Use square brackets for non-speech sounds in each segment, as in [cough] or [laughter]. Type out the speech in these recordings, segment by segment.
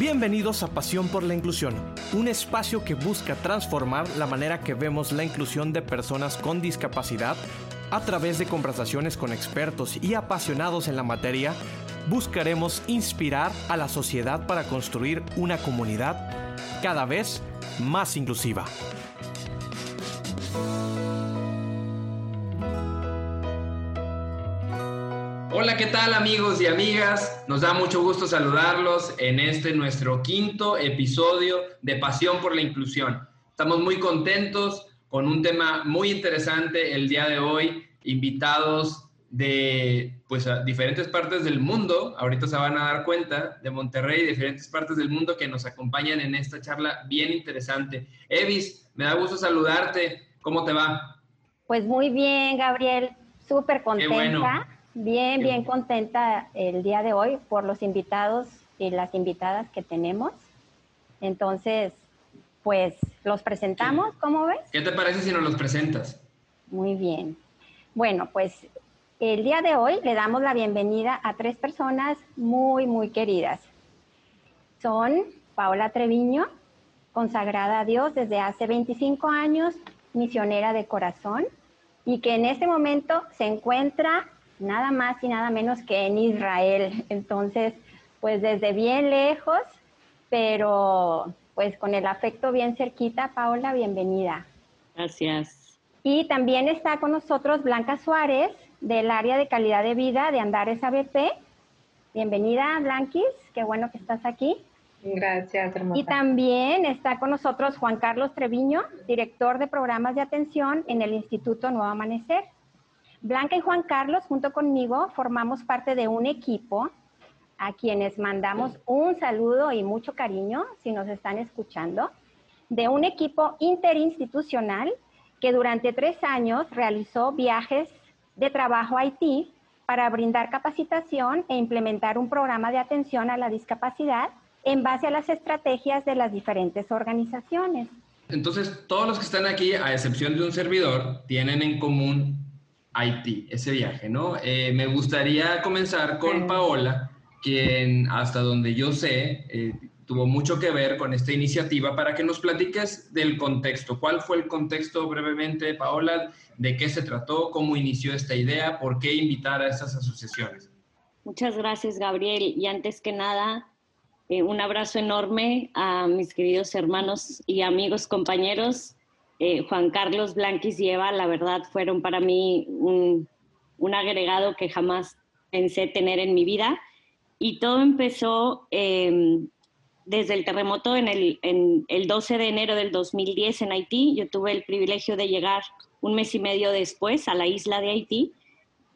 Bienvenidos a Pasión por la Inclusión, un espacio que busca transformar la manera que vemos la inclusión de personas con discapacidad a través de conversaciones con expertos y apasionados en la materia. Buscaremos inspirar a la sociedad para construir una comunidad cada vez más inclusiva. Hola, ¿qué tal amigos y amigas? Nos da mucho gusto saludarlos en este nuestro quinto episodio de Pasión por la Inclusión. Estamos muy contentos con un tema muy interesante el día de hoy, invitados de pues a diferentes partes del mundo, ahorita se van a dar cuenta, de Monterrey, diferentes partes del mundo que nos acompañan en esta charla bien interesante. Evis, me da gusto saludarte, ¿cómo te va? Pues muy bien, Gabriel, súper contenta. Bien, bien contenta el día de hoy por los invitados y las invitadas que tenemos. Entonces, pues los presentamos, ¿cómo ves? ¿Qué te parece si nos los presentas? Muy bien. Bueno, pues el día de hoy le damos la bienvenida a tres personas muy, muy queridas. Son Paola Treviño, consagrada a Dios desde hace 25 años, misionera de corazón, y que en este momento se encuentra nada más y nada menos que en Israel. Entonces, pues desde bien lejos, pero pues con el afecto bien cerquita, Paola, bienvenida. Gracias. Y también está con nosotros Blanca Suárez, del área de calidad de vida de Andares ABP. Bienvenida, Blanquis, qué bueno que estás aquí. Gracias, hermosa. Y también está con nosotros Juan Carlos Treviño, director de programas de atención en el Instituto Nuevo Amanecer. Blanca y Juan Carlos, junto conmigo, formamos parte de un equipo a quienes mandamos un saludo y mucho cariño, si nos están escuchando, de un equipo interinstitucional que durante tres años realizó viajes de trabajo a Haití para brindar capacitación e implementar un programa de atención a la discapacidad en base a las estrategias de las diferentes organizaciones. Entonces, todos los que están aquí, a excepción de un servidor, tienen en común Haití, ese viaje, ¿no? Eh, me gustaría comenzar con Paola, quien hasta donde yo sé eh, tuvo mucho que ver con esta iniciativa, para que nos platiques del contexto. ¿Cuál fue el contexto brevemente, Paola? ¿De qué se trató? ¿Cómo inició esta idea? ¿Por qué invitar a estas asociaciones? Muchas gracias, Gabriel. Y antes que nada, eh, un abrazo enorme a mis queridos hermanos y amigos, compañeros eh, Juan Carlos Blanquis y Eva, la verdad, fueron para mí un, agregado que jamás pensé tener en mi vida. Y todo empezó em, desde el terremoto en el, en el 12 de enero del 2010 en Haití. Yo tuve el privilegio de llegar un mes y medio después a la isla de Haití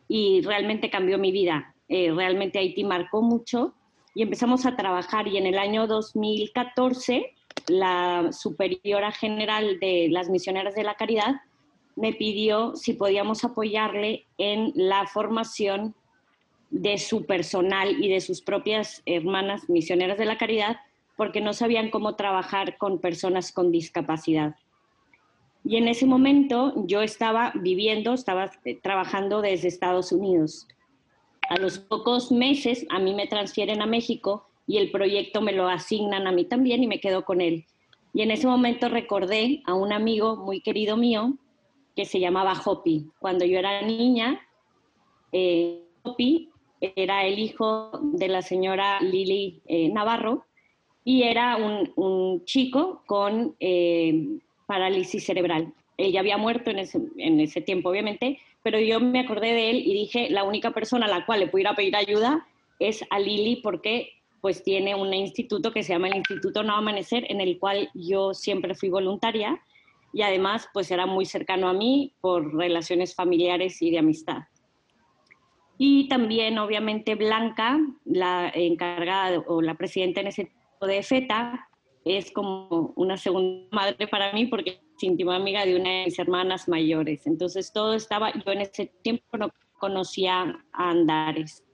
y realmente cambió mi vida. Eh, realmente Haití marcó mucho y empezamos a trabajar y en el año 2014 la superiora general de las misioneras de la caridad me pidió si podíamos apoyarle en la formación de su personal y de sus propias hermanas misioneras de la caridad, porque no sabían cómo trabajar con personas con discapacidad. Y en ese momento yo estaba viviendo, estaba eh, trabajando desde Estados Unidos. A los pocos meses a mí me transfieren a México y el proyecto me lo asignan a mí también y me quedo con él. Y en ese momento recordé a un amigo muy querido mío que se llamaba Hopi. Cuando yo era niña, eh, Hopi era el hijo de la señora Lili eh, Navarro y era un, chico con eh, parálisis cerebral. Ella había muerto en ese, en ese tiempo, obviamente, pero yo me acordé de él y dije, la única persona a la cual le pudiera pedir ayuda es a Lili porque pues tiene un instituto que se llama el Instituto No Amanecer, en el cual yo siempre fui voluntaria y además pues era muy cercano a mí por relaciones familiares y de amistad. Y también obviamente Blanca, la encargada o la presidenta en ese tipo de FETA, es como una segunda madre para mí porque es íntima amiga de una de mis hermanas mayores. Entonces todo estaba, yo en ese tiempo no conocía a Andares.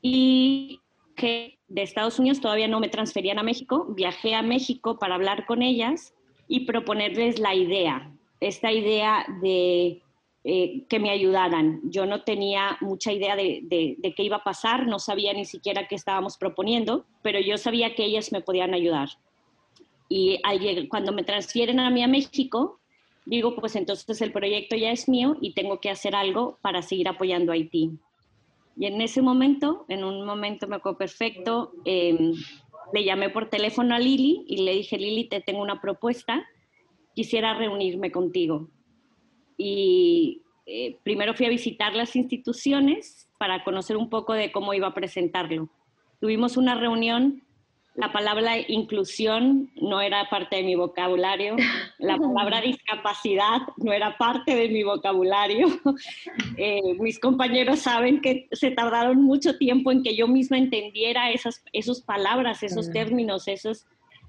Y que de Estados Unidos todavía no me transferían a México, viajé a México para hablar con ellas y proponerles la idea, esta idea de eh, que me ayudaran. Yo no tenía mucha idea de, de, qué iba a pasar, no sabía ni siquiera qué estábamos proponiendo, pero yo sabía que ellas me podían ayudar. Y cuando me transfieren a mí a México, digo, pues entonces el proyecto ya es mío y tengo que hacer algo para seguir apoyando a Haití. Y en ese momento, en un momento me acuerdo perfecto, em, le llamé por teléfono a Lili y le dije, Lili, te tengo una propuesta, quisiera reunirme contigo. Y eh, primero fui a visitar las instituciones para conocer un poco de cómo iba a presentarlo. Tuvimos una reunión la palabra inclusión no era parte de mi vocabulario, la palabra discapacidad no era parte de mi vocabulario. [laughs] Eh, mis compañeros saben que se tardaron mucho tiempo en que yo misma entendiera esas, esas palabras, esos términos, esos,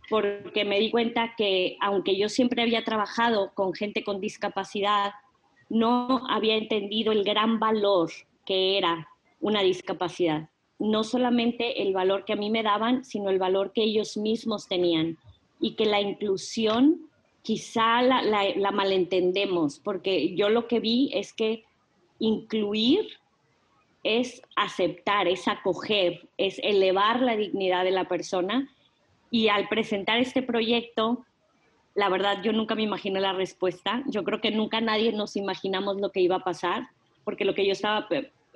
porque me di cuenta que aunque yo siempre había trabajado con gente con discapacidad, no había entendido el gran valor que era una discapacidad no solamente el valor que a mí me daban, sino el valor que ellos mismos tenían. Y que la inclusión quizá la, malentendemos, porque yo lo que vi es que incluir es aceptar, es acoger, es elevar la dignidad de la persona. Y al presentar este proyecto, la verdad yo nunca me imaginé la respuesta. Yo creo que nunca nadie nos imaginamos lo que iba a pasar, porque lo que yo estaba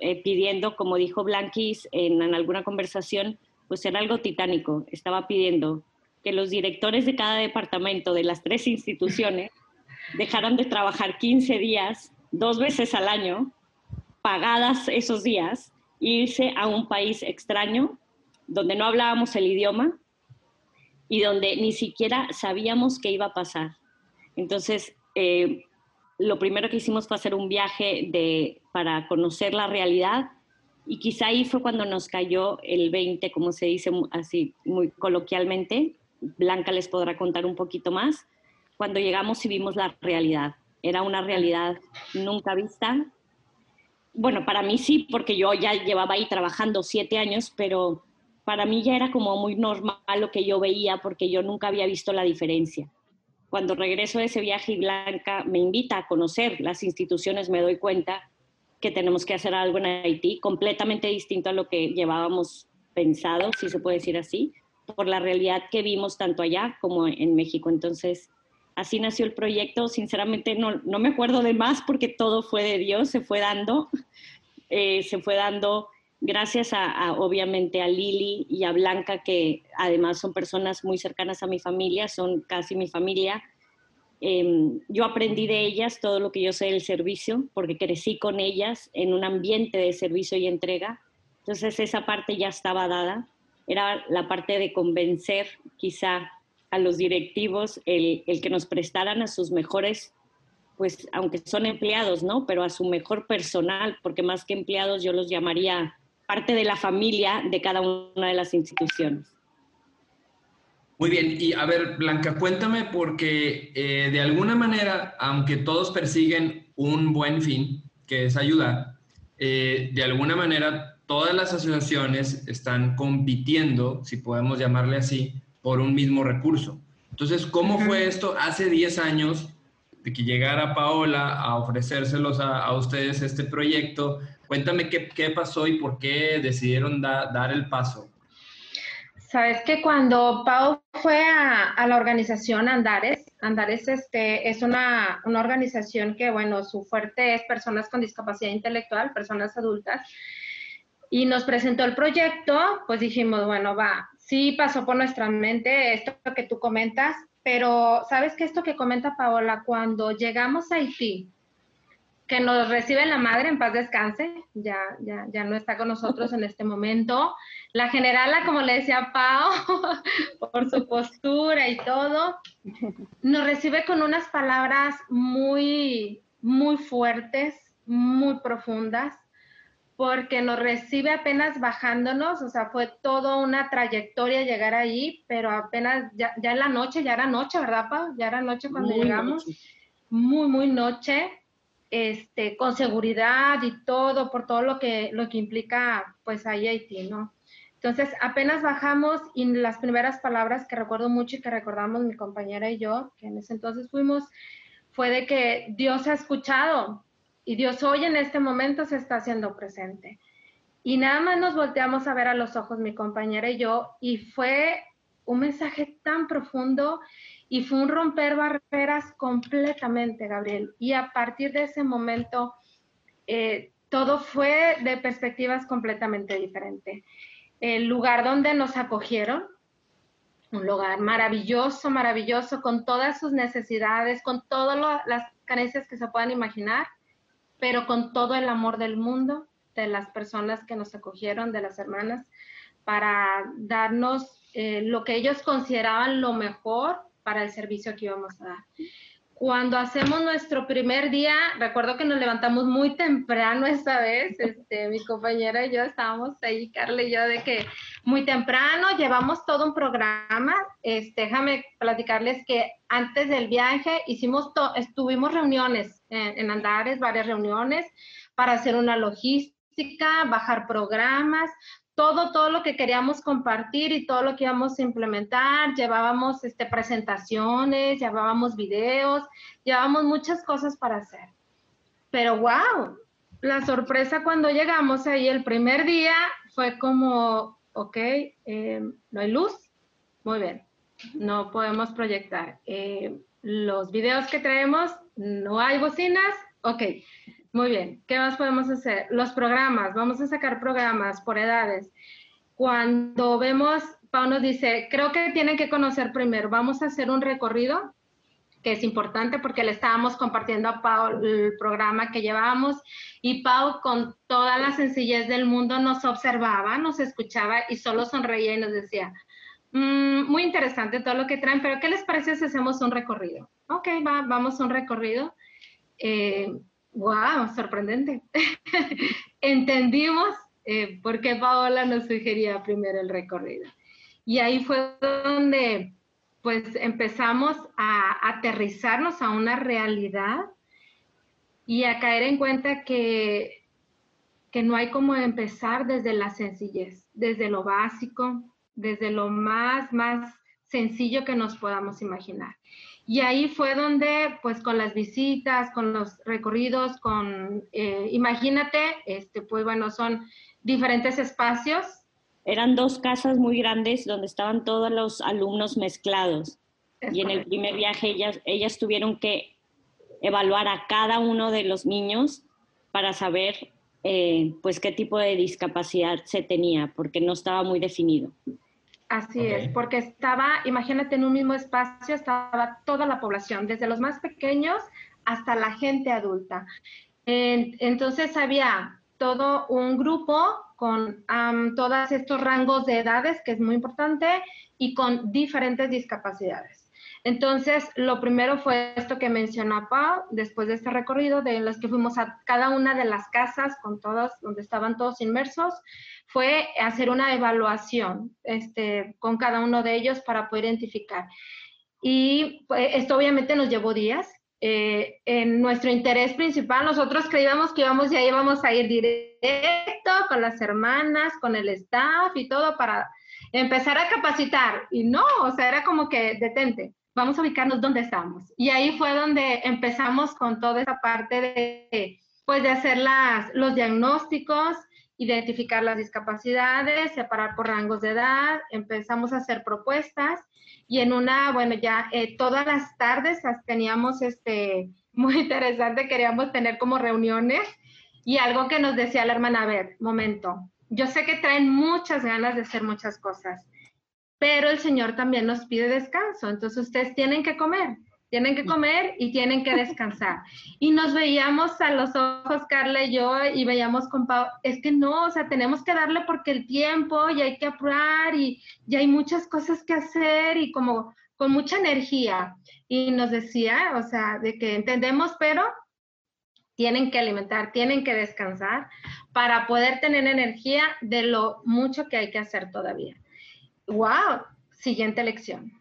eh, pidiendo, como dijo Blanquis en, alguna conversación, pues era algo titánico. Estaba pidiendo que los directores de cada departamento de las tres instituciones [laughs] dejaran de trabajar 15 días, dos veces al año, pagadas esos días, e irse a un país extraño donde no hablábamos el idioma y donde ni siquiera sabíamos qué iba a pasar. Entonces, eh, lo primero que hicimos fue hacer un viaje de, para conocer la realidad y quizá ahí fue cuando nos cayó el 20, como se dice así muy coloquialmente. Blanca les podrá contar un poquito más. Cuando llegamos y vimos la realidad. Era una realidad nunca vista. Bueno, para mí sí, porque yo ya llevaba ahí trabajando siete años, pero para mí ya era como muy normal lo que yo veía porque yo nunca había visto la diferencia cuando regreso de ese viaje y Blanca me invita a conocer las instituciones, me doy cuenta que tenemos que hacer algo en Haití completamente distinto a lo que llevábamos pensado, si se puede decir así, por la realidad que vimos tanto allá como en México. Entonces, así nació el proyecto. Sinceramente, no, no me acuerdo de más porque todo fue de Dios, se fue dando, [laughs] eh, se fue dando gracias a, obviamente a Lili y a Blanca, que además son personas muy cercanas a mi familia, son casi mi familia. Em, yo aprendí de ellas todo lo que yo sé del servicio, porque crecí con ellas en un ambiente de servicio y entrega. Entonces esa parte ya estaba dada. Era la parte de convencer quizá a los directivos el, el que nos prestaran a sus mejores pues aunque son empleados, ¿no? Pero a su mejor personal, porque más que empleados yo los llamaría parte de la familia de cada una de las instituciones. Muy bien, y a ver, Blanca, cuéntame porque eh, de alguna manera, aunque todos persiguen un buen fin, que es ayudar, eh, de alguna manera todas las asociaciones están compitiendo, si podemos llamarle así, por un mismo recurso. Entonces, ¿cómo fue esto hace 10 años de que llegara Paola a ofrecérselos a, a ustedes este proyecto? Cuéntame qué, pasó y por qué decidieron dar el paso. Sabes que cuando Pau fue a, a, la organización Andares, Andares este, es una, una, organización que, bueno, su fuerte es personas con discapacidad intelectual, personas adultas, y nos presentó el proyecto, pues dijimos, bueno, va, sí pasó por nuestra mente esto que tú comentas, pero sabes que esto que comenta Paola, cuando llegamos a Haití, que nos recibe la madre, en paz descanse, ya, ya, ya no está con nosotros en este momento. La generala, como le decía Pau, [laughs] por su postura y todo, nos recibe con unas palabras muy, muy fuertes, muy profundas, porque nos recibe apenas bajándonos, o sea, fue toda una trayectoria llegar ahí, pero apenas, ya, ya en la noche, ya era noche, ¿verdad, Pau? Ya era noche cuando llegamos. Muy, muy noche este, con seguridad y todo, por todo lo que, lo que implica, pues, ahí Haití, ¿no? Entonces, apenas bajamos y las primeras palabras que recuerdo mucho y que recordamos mi compañera y yo, que en ese entonces fuimos, fue de que Dios ha escuchado y Dios hoy en este momento se está haciendo presente. Y nada más nos volteamos a ver a los ojos mi compañera y yo y fue un mensaje tan profundo y fue un romper barreras completamente, Gabriel. Y a partir de ese momento, eh, todo fue de perspectivas completamente diferentes. El lugar donde nos acogieron, un lugar maravilloso, maravilloso, con todas sus necesidades, con todas las carencias que se puedan imaginar, pero con todo el amor del mundo, de las personas que nos acogieron, de las hermanas, para darnos eh, lo que ellos consideraban lo mejor para el servicio que íbamos a dar. Cuando hacemos nuestro primer día, recuerdo que nos levantamos muy temprano esta vez, este, mi compañera y yo estábamos ahí, Carla y yo, de que muy temprano llevamos todo un programa. Este, déjame platicarles que antes del viaje hicimos, estuvimos reuniones en, en Andares, varias reuniones para hacer una logística, bajar programas, todo, todo lo que queríamos compartir y todo lo que íbamos a implementar. Llevábamos este, presentaciones, llevábamos videos, llevábamos muchas cosas para hacer. Pero wow, la sorpresa cuando llegamos ahí el primer día fue como, ok, eh, no hay luz, muy bien, no podemos proyectar. Eh, los videos que traemos, no hay bocinas, ok, muy bien, ¿qué más podemos hacer? Los programas, vamos a sacar programas por edades. Cuando vemos, Pau nos dice, creo que tienen que conocer primero, vamos a hacer un recorrido, que es importante porque le estábamos compartiendo a Pau el programa que llevábamos y Pau con toda la sencillez del mundo nos observaba, nos escuchaba y solo sonreía y nos decía, mm, muy interesante todo lo que traen, pero ¿qué les parece si hacemos un recorrido? Ok, va, vamos a un recorrido. Eh, ¡Wow! Sorprendente. [laughs] Entendimos eh, por qué Paola nos sugería primero el recorrido. Y ahí fue donde pues empezamos a aterrizarnos a una realidad y a caer en cuenta que, que no hay como empezar desde la sencillez, desde lo básico, desde lo más, más sencillo que nos podamos imaginar. Y ahí fue donde, pues con las visitas, con los recorridos, con, eh, imagínate, este, pues bueno, son diferentes espacios. Eran dos casas muy grandes donde estaban todos los alumnos mezclados. y en el primer viaje ellas, ellas tuvieron que evaluar a cada uno de los niños para saber eh, pues qué tipo de discapacidad se tenía, porque no estaba muy definido. Así es, porque estaba, imagínate, en un mismo espacio estaba toda la población, desde los más pequeños hasta la gente adulta. entonces había todo un grupo con todos estos rangos de edades, que es muy importante, y con diferentes discapacidades. Entonces, lo primero fue esto que mencionó Pau, después de este recorrido, de los que fuimos a cada una de las casas, con todos, donde estaban todos inmersos, fue hacer una evaluación este, con cada uno de ellos para poder identificar. Y pues, esto obviamente nos llevó días. Eh, en nuestro interés principal, nosotros creíamos que íbamos y ahí íbamos a ir directo con las hermanas, con el staff y todo para empezar a capacitar. Y no, o sea, era como que detente, vamos a ubicarnos donde estamos. Y ahí fue donde empezamos con toda esa parte de, pues, de hacer las, los diagnósticos, identificar las discapacidades, separar por rangos de edad, empezamos a hacer propuestas y en una, bueno, ya eh, todas las tardes teníamos este, muy interesante, queríamos tener como reuniones y algo que nos decía la hermana, a ver, momento, yo sé que traen muchas ganas de hacer muchas cosas, pero el Señor también nos pide descanso, entonces ustedes tienen que comer. Tienen que comer y tienen que descansar. Y nos veíamos a los ojos, Carla y yo, y veíamos con Pau, es que no, o sea, tenemos que darle porque el tiempo y hay que apurar y, y hay muchas cosas que hacer y como con mucha energía. Y nos decía, o sea, de que entendemos, pero tienen que alimentar, tienen que descansar para poder tener energía de lo mucho que hay que hacer todavía. ¡Wow! Siguiente lección.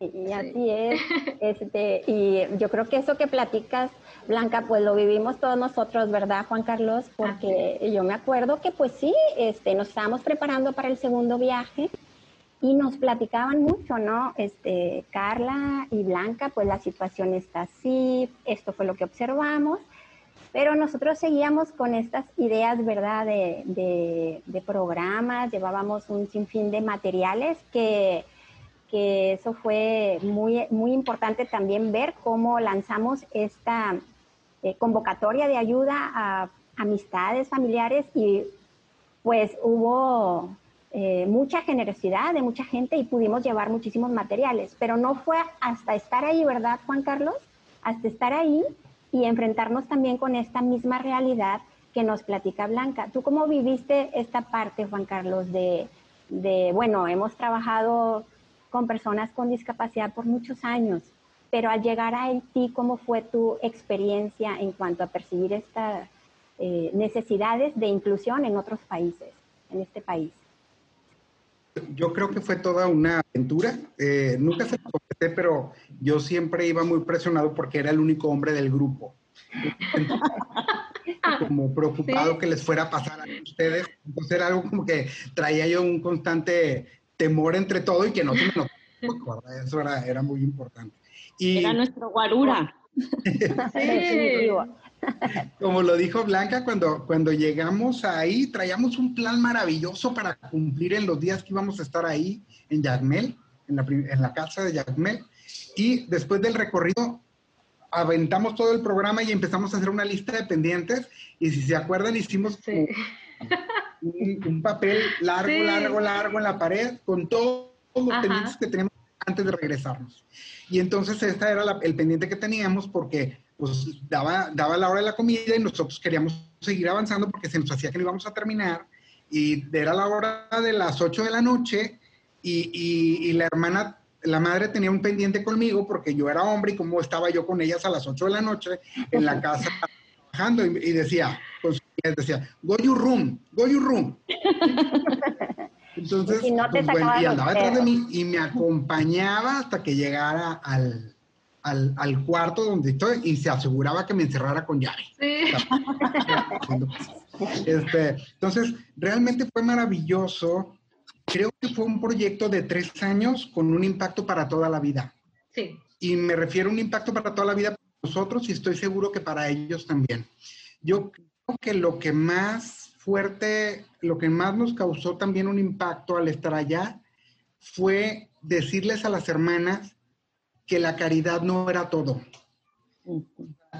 Y así es. [laughs] Este, y yo creo que eso que platicas, Blanca, pues lo vivimos todos nosotros, ¿verdad, Juan Carlos? Porque yo me acuerdo que pues sí, este, nos estábamos preparando para el segundo viaje y nos platicaban mucho, ¿no? Este, Carla y Blanca, pues la situación está así, esto fue lo que observamos. Pero nosotros seguíamos con estas ideas, ¿verdad?, de, de, programas, llevábamos un sinfín de materiales que, eso fue muy, muy importante también ver cómo lanzamos esta eh, convocatoria de ayuda a amistades, familiares y pues hubo eh, mucha generosidad de mucha gente y pudimos llevar muchísimos materiales, pero no fue hasta estar ahí, ¿verdad, Juan Carlos? Hasta estar ahí y enfrentarnos también con esta misma realidad que nos platica Blanca. ¿Tú cómo viviste esta parte, Juan Carlos, de, de bueno, hemos trabajado con personas con discapacidad por muchos años, pero al llegar a Haití, ¿cómo fue tu experiencia en cuanto a percibir estas eh, necesidades de inclusión en otros países, en este país? Yo creo que fue toda una aventura. Eh, nunca se lo comenté, pero yo siempre iba muy presionado porque era el único hombre del grupo. [laughs] como preocupado que les fuera a pasar a ustedes. Entonces era algo como que traía yo un constante temor entre todo y que no se me notaba. Eso era, era muy importante. Y, era nuestro guarura. [laughs] sí. [laughs] Como lo dijo Blanca, cuando, cuando llegamos ahí, traíamos un plan maravilloso para cumplir en los días que íbamos a estar ahí en Yagmel, en la, en la casa de Yagmel. Y después del recorrido, aventamos todo el programa y empezamos a hacer una lista de pendientes. Y si se acuerdan, hicimos un, papel largo, largo, largo en la pared con todos los pendientes que teníamos antes de regresarnos. Y entonces esta era el pendiente que teníamos porque pues daba, daba la hora de la comida y nosotros queríamos seguir avanzando porque se nos hacía que no íbamos a terminar. Y era la hora de las 8 de la noche y, y, la hermana, la madre tenía un pendiente conmigo porque yo era hombre y como estaba yo con ellas a las 8 de la noche en la casa trabajando y, decía, pues, decía, go your room, go your room. [laughs] Entonces, pues, y andaba detrás de mí y me acompañaba hasta que llegara al, al, cuarto donde estoy y se aseguraba que me encerrara con llave. [laughs] Este, entonces, realmente fue maravilloso. Creo que fue un proyecto de tres años con un impacto para toda la vida. Sí. Y me refiero a un impacto para toda la vida para nosotros y estoy seguro que para ellos también. Yo creo que lo que más fuerte, lo que más nos causó también un impacto al estar allá fue decirles a las hermanas que la caridad no era todo.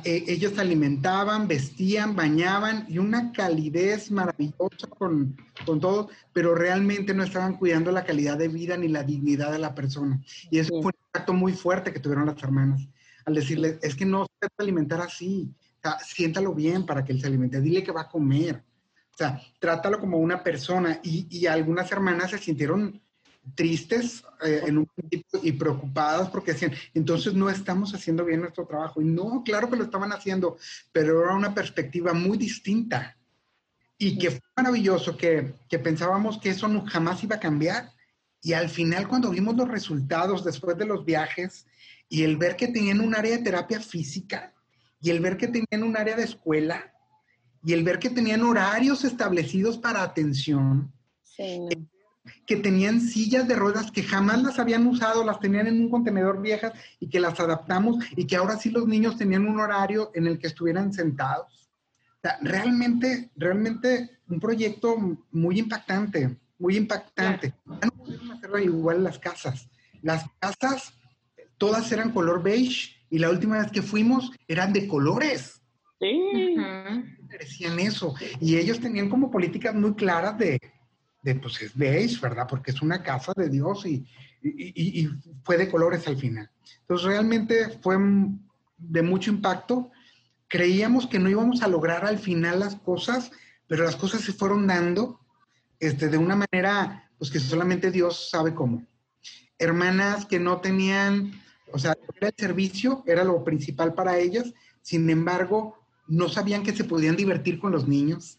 Eh, ellos alimentaban, vestían, bañaban y una calidez maravillosa con, con, todo, pero realmente no estaban cuidando la calidad de vida ni la dignidad de la persona. Y eso fue un impacto muy fuerte que tuvieron las hermanas al decirle, es que no se alimentar así, siéntalo bien para que él se alimente, dile que va a comer. O sea, trátalo como una persona. Y, y algunas hermanas se sintieron tristes eh, en un y preocupadas porque decían, entonces no estamos haciendo bien nuestro trabajo. Y no, claro que lo estaban haciendo, pero era una perspectiva muy distinta. Y que fue maravilloso, que, que pensábamos que eso no, jamás iba a cambiar. Y al final, cuando vimos los resultados después de los viajes y el ver que tenían un área de terapia física y el ver que tenían un área de escuela y el ver que tenían horarios establecidos para atención, sí, que tenían sillas de ruedas que jamás las habían usado, las tenían en un contenedor viejas y que las adaptamos y que ahora sí los niños tenían un horario en el que estuvieran sentados. realmente, realmente un proyecto muy impactante, muy impactante. Ya no pudieron hacerlo igual las casas. Las casas, todas eran color beige y la última vez que fuimos eran de colores. Sí. Decían eso. Y ellos tenían como políticas muy claras de, de, pues es beige, ¿verdad? Porque es una casa de Dios y, y, y, fue de colores al final. Entonces realmente fue de mucho impacto. Creíamos que no íbamos a lograr al final las cosas, pero las cosas se fueron dando este, de una manera pues que solamente Dios sabe cómo. Hermanas que no tenían, o sea, era el servicio, era lo principal para ellas, sin embargo, no sabían que se podían divertir con los niños,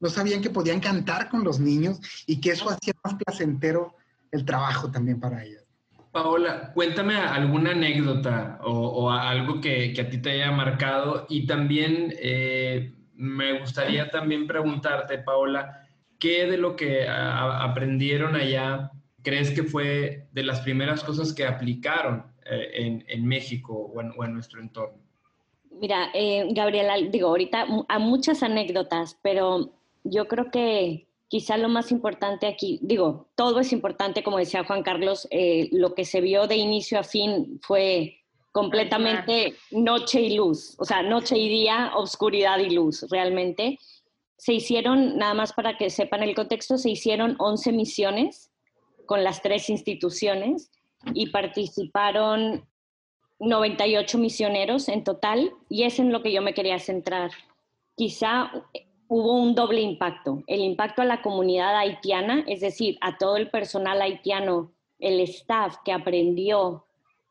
no sabían que podían cantar con los niños y que eso hacía más placentero el trabajo también para ellas. Paola, cuéntame alguna anécdota o, algo que, a ti te haya marcado y también eh, me gustaría también preguntarte, Paola, ¿qué de lo que aprendieron allá crees que fue de las primeras cosas que aplicaron eh, en, México o en nuestro entorno? Mira, eh, Gabriela, digo, ahorita a muchas anécdotas, pero yo creo que quizá lo más importante aquí, digo, todo es importante, como decía Juan Carlos, eh, lo que se vio de inicio a fin fue completamente noche y luz, o sea, noche y día, oscuridad y luz, realmente. Se hicieron, nada más para que sepan el contexto, se hicieron 11 misiones con las tres instituciones y participaron 98 misioneros en total y es en lo que yo me quería centrar. Quizá hubo un doble impacto. El impacto a la comunidad haitiana, es decir, a todo el personal haitiano, el staff que aprendió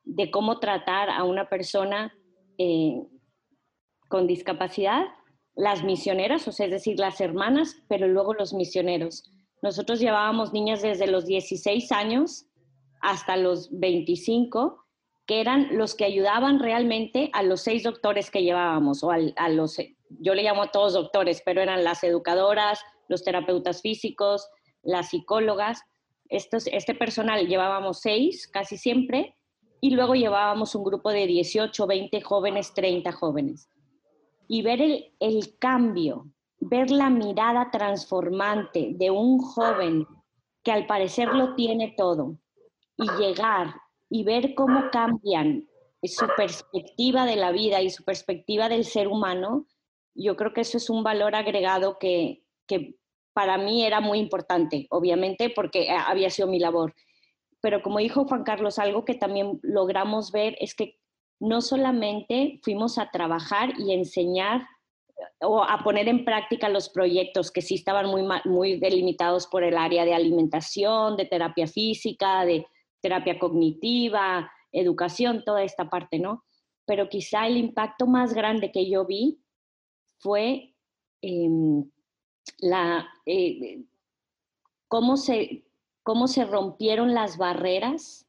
de cómo tratar a una persona eh, con discapacidad, las misioneras, o sea, es decir, las hermanas, pero luego los misioneros. Nosotros llevábamos niñas desde los 16 años hasta los 25 que eran los que ayudaban realmente a los seis doctores que llevábamos, o a los, yo le llamo a todos doctores, pero eran las educadoras, los terapeutas físicos, las psicólogas. Estos, este personal llevábamos seis casi siempre, y luego llevábamos un grupo de 18, 20 jóvenes, 30 jóvenes. Y ver el, el cambio, ver la mirada transformante de un joven que al parecer lo tiene todo y llegar y ver cómo cambian su perspectiva de la vida y su perspectiva del ser humano, yo creo que eso es un valor agregado que, para mí era muy importante, obviamente, porque había sido mi labor. Pero como dijo Juan Carlos, algo que también logramos ver es que no solamente fuimos a trabajar y enseñar o a poner en práctica los proyectos que sí estaban muy, muy delimitados por el área de alimentación, de terapia física, de terapia cognitiva, educación, toda esta parte, ¿no? Pero quizá el impacto más grande que yo vi fue em, la, eh, cómo, se, cómo se rompieron las barreras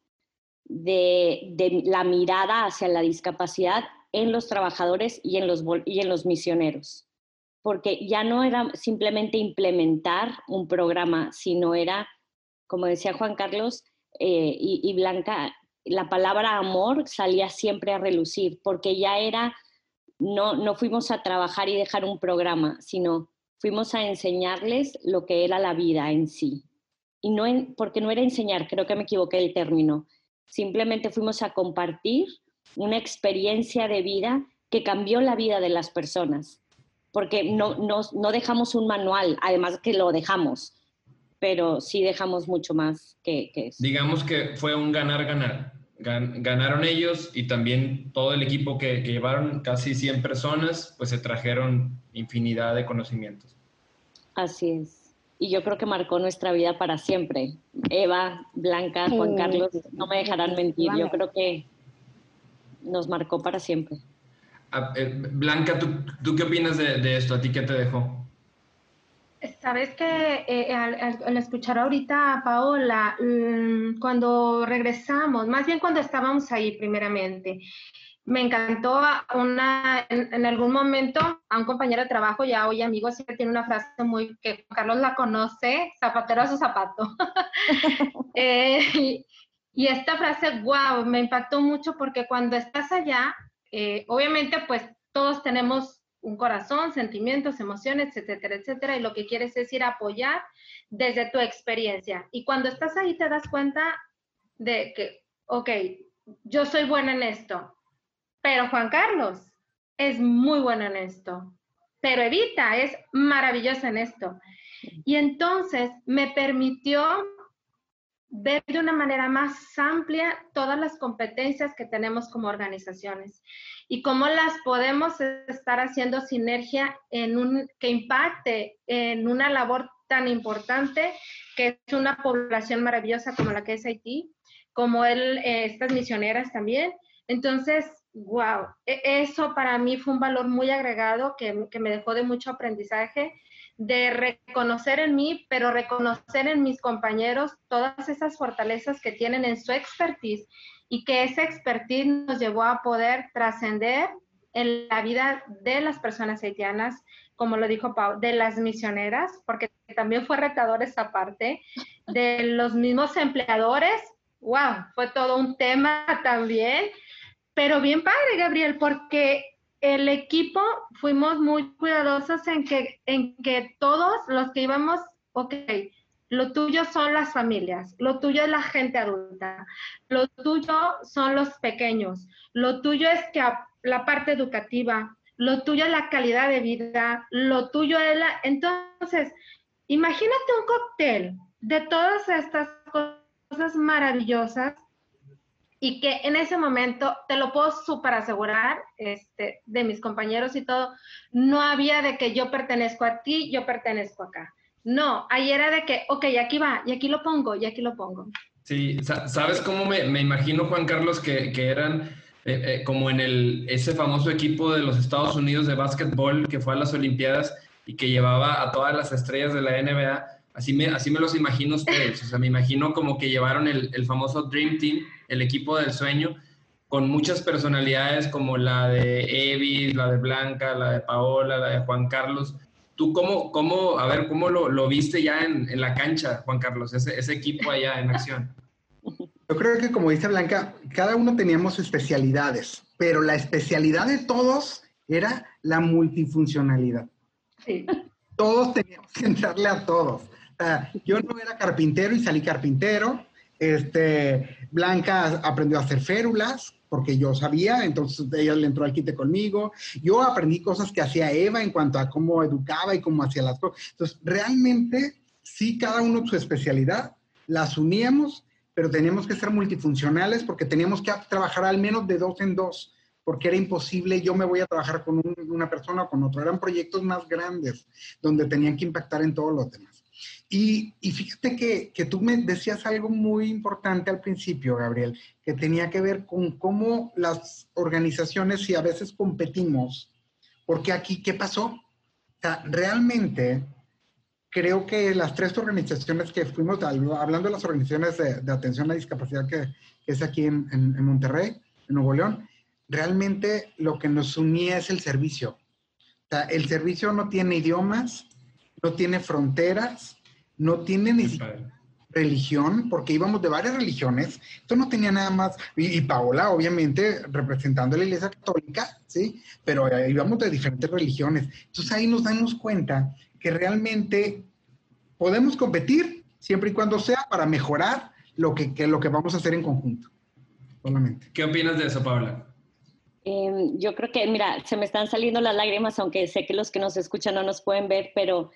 de, de, la mirada hacia la discapacidad en los trabajadores y en los, y en los misioneros. Porque ya no era simplemente implementar un programa, sino era, como decía Juan Carlos, eh, y, Blanca, la palabra amor salía siempre a relucir, porque ya era, no, no fuimos a trabajar y dejar un programa, sino fuimos a enseñarles lo que era la vida en sí. Y no porque no era enseñar, creo que me equivoqué el término, simplemente fuimos a compartir una experiencia de vida que cambió la vida de las personas, porque no, no, no dejamos un manual, además que lo dejamos, pero sí dejamos mucho más que, eso. Digamos que fue un ganar-ganar. Ganaron ellos y también todo el equipo que, llevaron, casi 100 personas, pues se trajeron infinidad de conocimientos. Así es. Y yo creo que marcó nuestra vida para siempre. Eva, Blanca, Juan Carlos, no me dejarán mentir. Yo creo que nos marcó para siempre. Ah, eh, Blanca, ¿tú, ¿tú, qué opinas de, de esto? ¿A ti qué te dejó? Sabes que eh, al, escuchar ahorita a Paola, mm, cuando regresamos, más bien cuando estábamos ahí primeramente, me encantó una, en, algún momento a un compañero de trabajo, ya hoy amigo, siempre tiene una frase muy que Carlos la conoce, zapatero a su zapato. [laughs] Eh, y, esta frase, wow, me impactó mucho porque cuando estás allá, eh, obviamente pues todos tenemos un corazón, sentimientos, emociones, etcétera, etcétera, y lo que quieres es ir a apoyar desde tu experiencia. Y cuando estás ahí te das cuenta de que, ok, yo soy buena en esto, pero Juan Carlos es muy bueno en esto, pero Evita es maravillosa en esto. Y entonces me permitió ver de una manera más amplia todas las competencias que tenemos como organizaciones y cómo las podemos estar haciendo sinergia en un, que impacte en una labor tan importante que es una población maravillosa como la que es Haití, como eh, estas misioneras también. Entonces, wow, e, eso para mí fue un valor muy agregado que, que me dejó de mucho aprendizaje de reconocer en mí, pero reconocer en mis compañeros todas esas fortalezas que tienen en su expertise y que esa expertise nos llevó a poder trascender en la vida de las personas haitianas, como lo dijo Pau, de las misioneras, porque también fue retador esa parte, de los mismos empleadores, wow, fue todo un tema también, pero bien padre, Gabriel, porque el equipo fuimos muy cuidadosos en que, en que todos los que íbamos, ok, lo tuyo son las familias, lo tuyo es la gente adulta, lo tuyo son los pequeños, lo tuyo es que la parte educativa, lo tuyo es la calidad de vida, lo tuyo es la... Entonces, imagínate un cóctel de todas estas cosas maravillosas y que en ese momento, te lo puedo súper asegurar, este, de mis compañeros y todo, no había de que yo pertenezco a ti, yo pertenezco acá. No, ahí era de que, ok, aquí va, y aquí lo pongo, y aquí lo pongo. Sí, ¿sabes cómo me, me imagino, Juan Carlos, que, que eran eh, eh, como en el, ese famoso equipo de los Estados Unidos de básquetbol que fue a las Olimpiadas y que llevaba a todas las estrellas de la NBA. Así me, así me los imagino ustedes. O sea, me imagino como que llevaron el, el famoso Dream Team, el equipo del sueño, con muchas personalidades como la de Evis, la de Blanca, la de Paola, la de Juan Carlos. ¿Tú cómo, cómo a ver, cómo lo, lo viste ya en, en, la cancha, Juan Carlos, ese, ese equipo allá en acción? Yo creo que como dice Blanca, cada uno teníamos especialidades, pero la especialidad de todos era la multifuncionalidad. Sí. Todos teníamos que entrarle a todos. yo no era carpintero y salí carpintero. Este, Blanca aprendió a hacer férulas porque yo sabía, entonces ella le entró al quite conmigo. Yo aprendí cosas que hacía Eva en cuanto a cómo educaba y cómo hacía las cosas. Entonces, realmente, sí, cada uno su especialidad, las uníamos pero teníamos que ser multifuncionales porque teníamos que trabajar al menos de dos en dos, porque era imposible, yo me voy a trabajar con una persona o con otra. Eran proyectos más grandes donde tenían que impactar en todos los demás. Y, y fíjate que, que, tú me decías algo muy importante al principio, Gabriel, que tenía que ver con cómo las organizaciones, si a veces competimos, porque aquí, ¿qué pasó? O sea, realmente creo que las tres organizaciones que fuimos, hablando de las organizaciones de, atención a discapacidad que, es aquí en, en, Monterrey, en Nuevo León, realmente lo que nos unía es el servicio. O sea, el servicio no tiene idiomas, no tiene fronteras, no tiene ni siquiera religión, porque íbamos de varias religiones. Esto no tenía nada más, y, Paola, obviamente, representando a la Iglesia Católica, ¿sí? Pero íbamos de diferentes religiones. Entonces ahí nos damos cuenta que realmente podemos competir siempre y cuando sea para mejorar lo que, lo que vamos a hacer en conjunto. Solamente. ¿Qué opinas de eso, Paula? Em, yo creo que, mira, se me están saliendo las lágrimas, aunque sé que los que nos escuchan no nos pueden ver, pero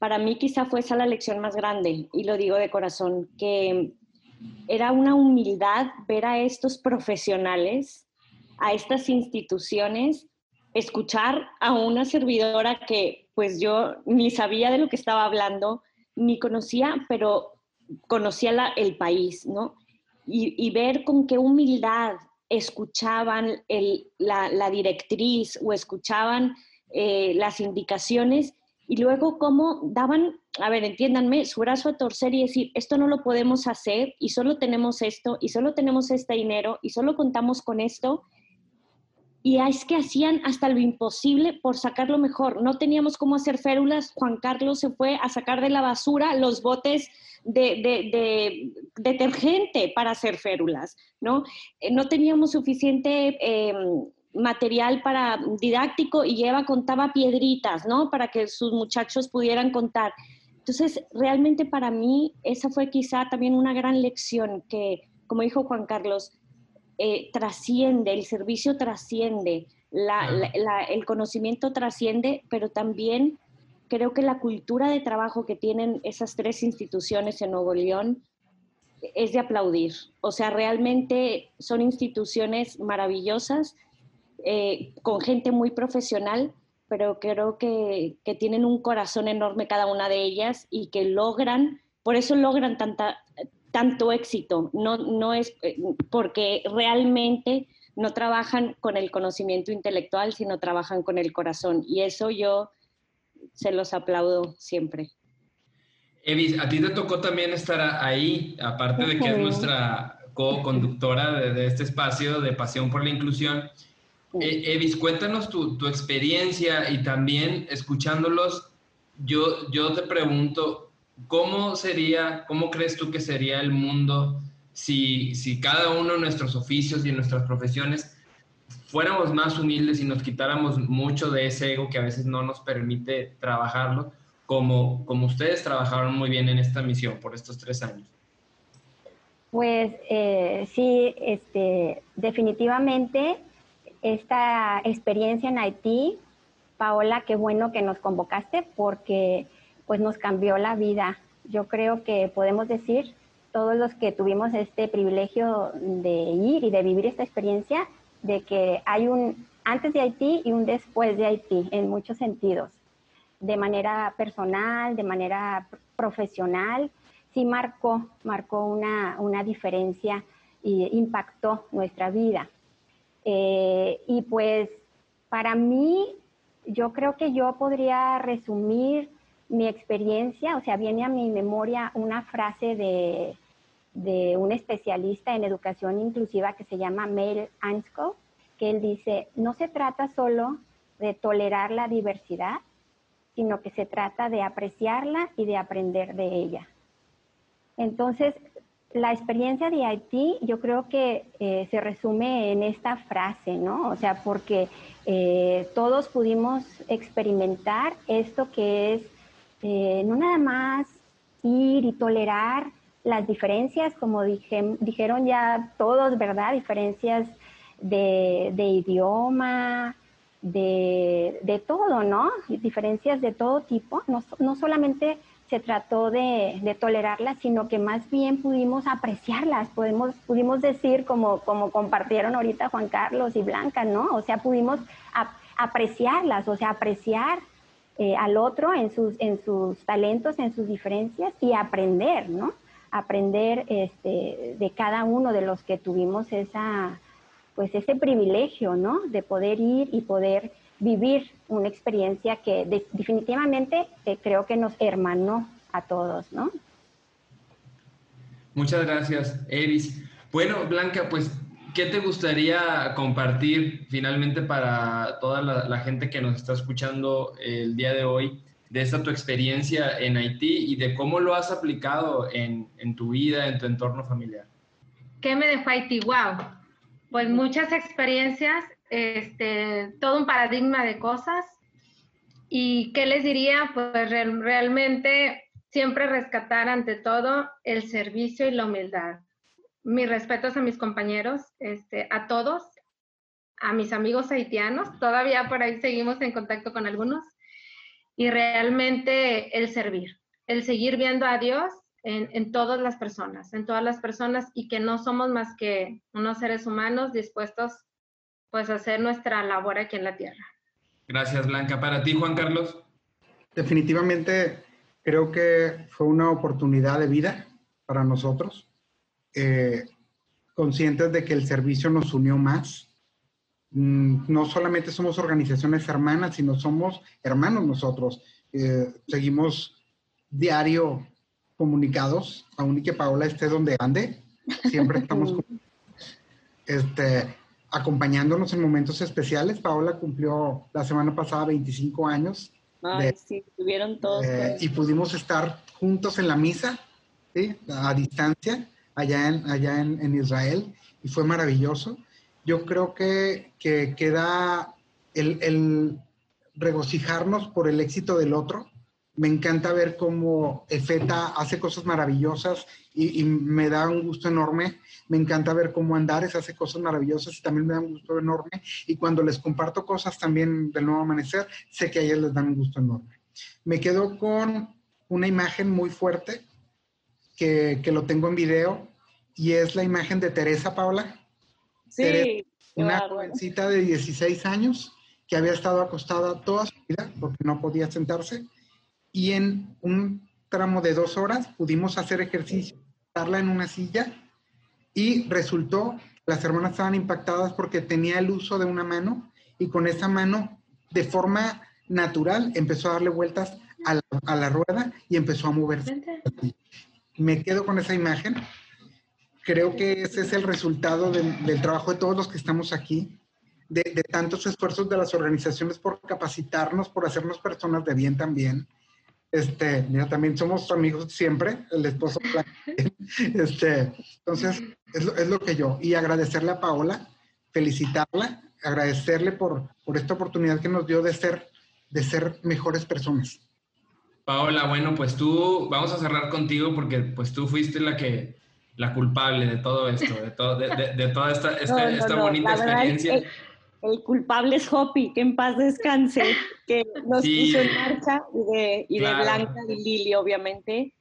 para mí quizá fue esa la lección más grande, y lo digo de corazón, que era una humildad ver a estos profesionales, a estas instituciones, escuchar a una servidora que pues yo ni sabía de lo que estaba hablando, ni conocía, pero conocía el país, ¿no? Y, ver con qué humildad escuchaban la, directriz o escuchaban eh, las indicaciones y luego cómo daban, a ver, entiéndanme, su brazo a torcer y decir, esto no lo podemos hacer y solo tenemos esto y solo tenemos este dinero y solo contamos con esto y es que hacían hasta lo imposible por sacarlo mejor. No teníamos cómo hacer férulas. Juan Carlos se fue a sacar de la basura los botes de, detergente para hacer férulas, ¿no? Eh, no teníamos suficiente em, material para didáctico y Eva contaba piedritas, ¿no? Para que sus muchachos pudieran contar. Entonces, realmente para mí esa fue quizá también una gran lección que, como dijo Juan Carlos, eh, trasciende, el servicio trasciende, el conocimiento trasciende, pero también creo que la cultura de trabajo que tienen esas tres instituciones en Nuevo León es de aplaudir. O sea, realmente son instituciones maravillosas, eh, con gente muy profesional, pero creo que, que, tienen un corazón enorme cada una de ellas y que logran, por eso logran tanta, tanto éxito, no, no es eh, porque realmente no trabajan con el conocimiento intelectual, sino trabajan con el corazón. Y eso yo se los aplaudo siempre. Evis, a ti te tocó también estar ahí, aparte de que es nuestra co-conductora de, este espacio de Pasión por la Inclusión. Eh, Evis, cuéntanos tu, tu, experiencia y también escuchándolos, yo, yo te pregunto, ¿cómo sería, cómo crees tú que sería el mundo si, si cada uno de nuestros oficios y nuestras profesiones fuéramos más humildes y nos quitáramos mucho de ese ego que a veces no nos permite trabajarlo, como, como ustedes trabajaron muy bien en esta misión por estos tres años. Pues eh, sí, este, definitivamente esta experiencia en Haití, Paola, qué bueno que nos convocaste porque pues nos cambió la vida. Yo creo que podemos decir, todos los que tuvimos este privilegio de ir y de vivir esta experiencia, de que hay un antes de Haití y un después de Haití en muchos sentidos, de manera personal, de manera profesional, sí marcó, marcó una, una diferencia y impactó nuestra vida. Eh, y pues para mí, yo creo que yo podría resumir mi experiencia, o sea, viene a mi memoria una frase de, de un especialista en educación inclusiva que se llama Mel Ansko, que él dice, no se trata solo de tolerar la diversidad, sino que se trata de apreciarla y de aprender de ella. Entonces, la experiencia de Haití yo creo que eh, se resume en esta frase, ¿no? O sea, porque eh, todos pudimos experimentar esto que es eh, no nada más ir y tolerar las diferencias, como dijeron ya todos, ¿verdad? Diferencias de, idioma, de, todo, ¿no? Diferencias de todo tipo, no, no solamente se trató de, tolerarlas, sino que más bien pudimos apreciarlas, podemos, pudimos decir, como, como compartieron ahorita Juan Carlos y Blanca, ¿no? O sea, pudimos apreciarlas, o sea, apreciar eh, al otro en sus, en sus talentos, en sus diferencias y aprender, ¿no? Aprender este, de cada uno de los que tuvimos esa, pues ese privilegio, ¿no? De poder ir y poder vivir una experiencia que definitivamente eh, creo que nos hermanó a todos, ¿no? Muchas gracias, Eris. Bueno, Blanca, pues, ¿qué te gustaría compartir finalmente para toda la, gente que nos está escuchando el día de hoy de esta tu experiencia en Haití y de cómo lo has aplicado en, en tu vida, en tu entorno familiar? ¿Qué me dejó Haití? ¡Wow! Pues muchas experiencias este, todo un paradigma de cosas. ¿Y qué les diría? Pues realmente siempre rescatar ante todo el servicio y la humildad. Mis respetos a mis compañeros, este, a todos, a mis amigos haitianos, todavía por ahí seguimos en contacto con algunos, y realmente el servir, el seguir viendo a Dios en, en, todas las personas, en todas las personas y que no somos más que unos seres humanos dispuestos pues hacer nuestra labor aquí en la tierra. Gracias, Blanca. Para ti, Juan Carlos. Definitivamente creo que fue una oportunidad de vida para nosotros, eh, conscientes de que el servicio nos unió más. Mm, no solamente somos organizaciones hermanas, sino somos hermanos nosotros. Eh, seguimos diario comunicados, aún y que Paola esté donde ande, siempre estamos [laughs] este, acompañándonos en momentos especiales. Paola cumplió la semana pasada 25 años. Ay, sí, todos. Eh, y pudimos estar juntos en la misa, ¿sí? a distancia, allá en, allá en, Israel, y fue maravilloso. Yo creo que, que queda el, el, regocijarnos por el éxito del otro. Me encanta ver cómo Efeta hace cosas maravillosas y, y me da un gusto enorme me encanta ver cómo Andares hace cosas maravillosas y también me da un gusto enorme. Y cuando les comparto cosas también del nuevo amanecer, sé que a ellas les dan un gusto enorme. Me quedo con una imagen muy fuerte que, que lo tengo en video y es la imagen de Teresa Paula. Sí. una jovencita de 16 años que había estado acostada toda su vida porque no podía sentarse y en un tramo de dos horas pudimos hacer ejercicio, estarla en una silla y resultó, las hermanas estaban impactadas porque tenía el uso de una mano y con esa mano, de forma natural, empezó a darle vueltas a la, rueda y empezó a moverse. Me quedo con esa imagen. Creo que ese es el resultado del trabajo de todos los que estamos aquí, de, de, tantos esfuerzos de las organizaciones por capacitarnos, por hacernos personas de bien también, este, mira, también somos amigos siempre, el esposo. [laughs] este, entonces, es lo, es lo, que yo. Y agradecerle a Paola, felicitarla. agradecerle por, por esta oportunidad que nos dio de ser, de ser mejores personas. Paola, bueno, pues tú, vamos a cerrar contigo porque pues tú fuiste la que, la culpable de todo esto, de, todo, de, de, toda esta, este, esta bonita experiencia. El, culpable es Hopi, que en paz descanse, que nos puso en marcha, y de, y de Blanca y Lili, obviamente.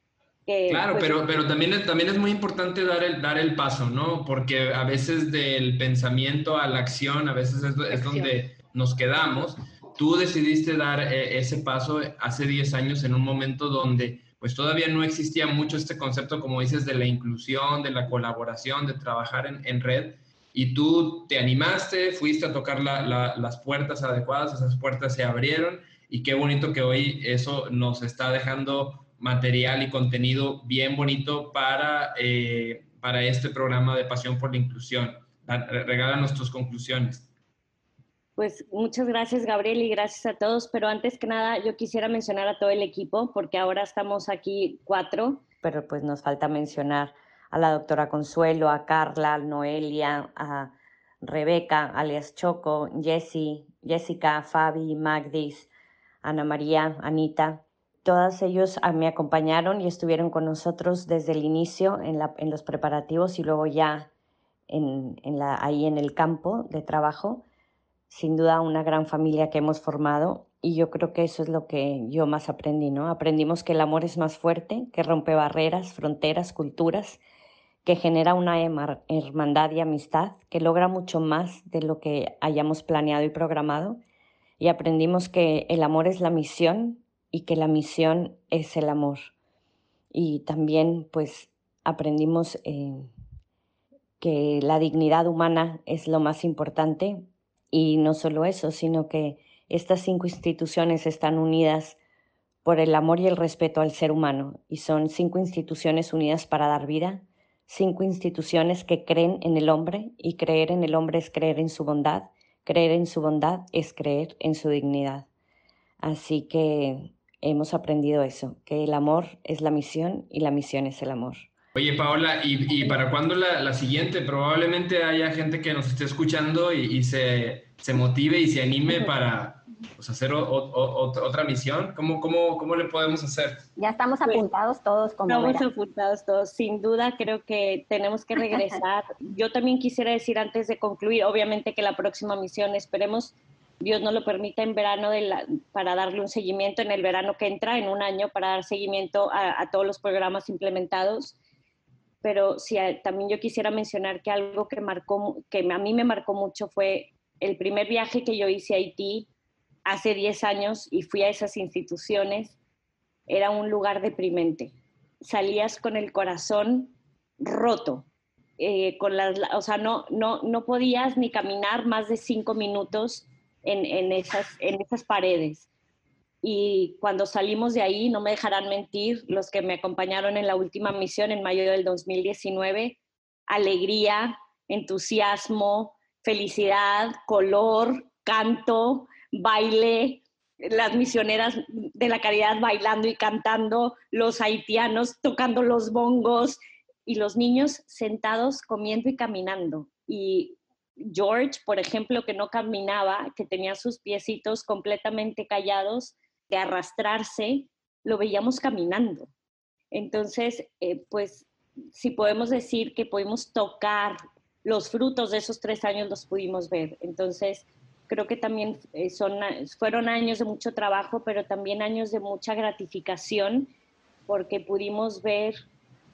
claro, pues, pero, pero también, es, también es muy importante dar el, dar el paso, ¿no? Porque a veces del pensamiento a la acción, a veces es, es donde nos quedamos tú decidiste dar eh, ese paso hace 10 años en un momento donde pues todavía no existía mucho este concepto, como dices, de la inclusión, de la colaboración, de trabajar en, red, y tú te animaste, fuiste a tocar las puertas adecuadas, esas puertas se abrieron, y qué bonito que hoy eso nos está dejando material y contenido bien bonito para, eh, para este programa de Pasión por la Inclusión. Regálanos tus conclusiones. Pues muchas gracias, Gabriel, y gracias a todos. Pero antes que nada, yo quisiera mencionar a todo el equipo, porque ahora estamos aquí cuatro, pero pues nos falta mencionar a la doctora Consuelo, a Carla, Noelia, a Rebeca, alias Choco, Jessie, Jessica, Fabi, Magdis, Ana María, Anita. Todos ellos ah, me acompañaron y estuvieron con nosotros desde el inicio en, en los preparativos y luego ya en, en la, ahí en el campo de trabajo sin duda una gran familia que hemos formado y yo creo que eso es lo que yo más aprendí, ¿no? Aprendimos que el amor es más fuerte, que rompe barreras, fronteras, culturas, que genera una hermandad y amistad, que logra mucho más de lo que hayamos planeado y programado. Y aprendimos que el amor es la misión y que la misión es el amor. Y también pues aprendimos eh, que la dignidad humana es lo más importante y no solo eso, sino que estas cinco instituciones están unidas por el amor y el respeto al ser humano y son cinco instituciones unidas para dar vida, cinco instituciones que creen en el hombre y creer en el hombre es creer en su bondad, creer en su bondad es creer en su dignidad. Así que hemos aprendido eso, que el amor es la misión y la misión es el amor. Oye, Paola, ¿y, para cuándo la, siguiente? Probablemente haya gente que nos esté escuchando y, se, motive y se anime [laughs] para pues, hacer otra misión. ¿Cómo, cómo, ¿Cómo le podemos hacer? Ya estamos pues, apuntados todos. Como estamos apuntados todos. Sin duda, creo que tenemos que regresar. [laughs] Yo también quisiera decir antes de concluir, obviamente que la próxima misión, esperemos Dios nos lo permita en verano de para darle un seguimiento en el verano que entra, en un año, para dar seguimiento a todos los programas implementados pero sí, también yo quisiera mencionar que algo que, marcó, que a mí me marcó mucho fue el primer viaje que yo hice a Haití hace 10 años y fui a esas instituciones, era un lugar deprimente. Salías con el corazón roto, eh, con las, o sea, no, no, no podías ni caminar más de cinco minutos en, en, esas, en esas paredes y cuando salimos de ahí, no me dejarán mentir, los que me acompañaron en la última misión en mayo del 2019, alegría, entusiasmo, felicidad, color, canto, baile, las misioneras de la caridad bailando y cantando, los haitianos tocando los bongos y los niños sentados comiendo y caminando. Y George, por ejemplo, que no caminaba, que tenía sus piecitos completamente callados, de arrastrarse, lo veíamos caminando. Entonces, eh, pues, si podemos decir que pudimos tocar los frutos de esos tres años, los pudimos ver. Entonces, creo que también eh, son, fueron años de mucho trabajo, pero también años de mucha gratificación, porque pudimos ver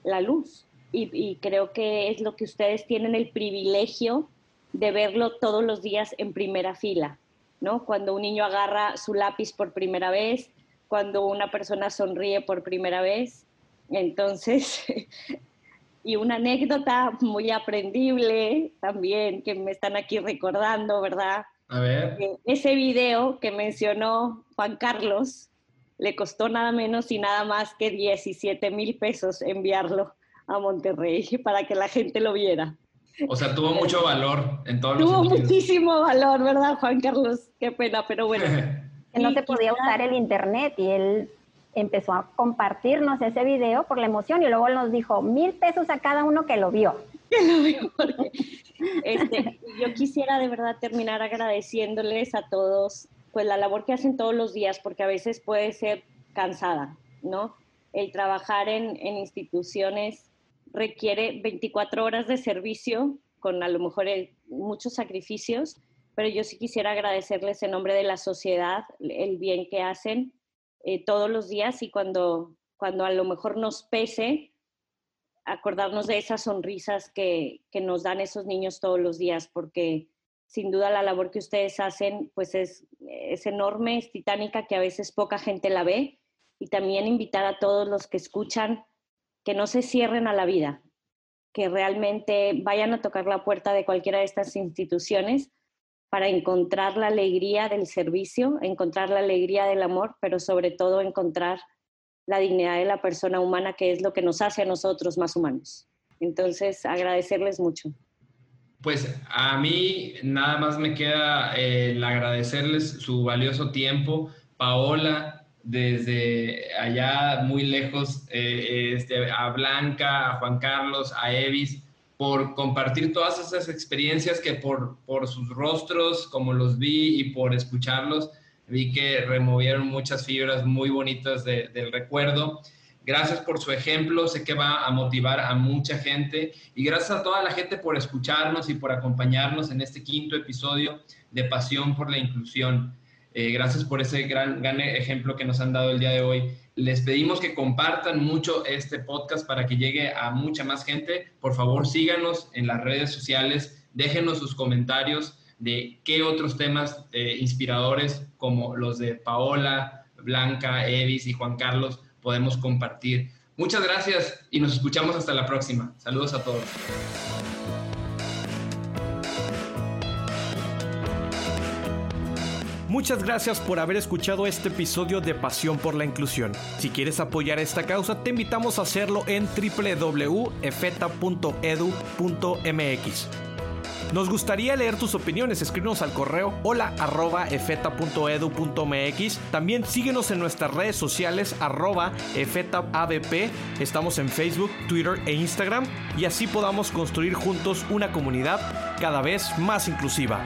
la luz. Y, y creo que es lo que ustedes tienen el privilegio de verlo todos los días en primera fila. ¿no? Cuando un niño agarra su lápiz por primera vez, cuando una persona sonríe por primera vez. Entonces, [laughs] y una anécdota muy aprendible también que me están aquí recordando, ¿verdad? A ver. Ese video que mencionó Juan Carlos le costó nada menos y nada más que 17 mil pesos enviarlo a Monterrey [laughs] para que la gente lo viera. O sea, tuvo mucho valor en todos tuvo los Tuvo muchísimo valor, ¿verdad, Juan Carlos? Qué pena, pero bueno. [laughs] no se podía usar el internet y él empezó a compartirnos ese video por la emoción y luego nos dijo mil pesos a cada uno que lo vio. [laughs] Este, yo quisiera de verdad terminar agradeciéndoles a todos, pues la labor que hacen todos los días, porque a veces puede ser cansada, ¿no? El trabajar en, en instituciones requiere 24 horas de servicio con a lo mejor muchos sacrificios, pero yo sí quisiera agradecerles en nombre de la sociedad el bien que hacen eh, todos los días y cuando, cuando a lo mejor nos pese, acordarnos de esas sonrisas que, que nos dan esos niños todos los días, porque sin duda la labor que ustedes hacen pues es, es enorme, es titánica, que a veces poca gente la ve, y también invitar a todos los que escuchan que no se cierren a la vida, que realmente vayan a tocar la puerta de cualquiera de estas instituciones para encontrar la alegría del servicio, encontrar la alegría del amor, pero sobre todo encontrar la dignidad de la persona humana, que es lo que nos hace a nosotros más humanos. Entonces, agradecerles mucho. Pues a mí nada más me queda eh, el agradecerles su valioso tiempo. Paola, desde allá muy lejos, eh, este, a Blanca, a Juan Carlos, a Evis, por compartir todas esas experiencias que por, por sus rostros, como los vi y por escucharlos, vi que removieron muchas fibras muy bonitas del recuerdo. Gracias por su ejemplo, sé que va a motivar a mucha gente y gracias a toda la gente por escucharnos y por acompañarnos en este quinto episodio de Pasión por la Inclusión. Eh, gracias por ese gran, gran ejemplo que nos han dado el día de hoy. Les pedimos que compartan mucho este podcast para que llegue a mucha más gente. Por favor, síganos en las redes sociales, déjenos sus comentarios de qué otros temas eh, inspiradores como los de Paola, Blanca, Evis y Juan Carlos podemos compartir. Muchas gracias y nos escuchamos hasta la próxima. Saludos a todos. Muchas gracias por haber escuchado este episodio de Pasión por la Inclusión. Si quieres apoyar esta causa, te invitamos a hacerlo en www.efeta.edu.mx. Nos gustaría leer tus opiniones, escríbenos al correo hola arroba. También síguenos en nuestras redes sociales arroba efetaabp. Estamos en Facebook, Twitter e Instagram y así podamos construir juntos una comunidad cada vez más inclusiva.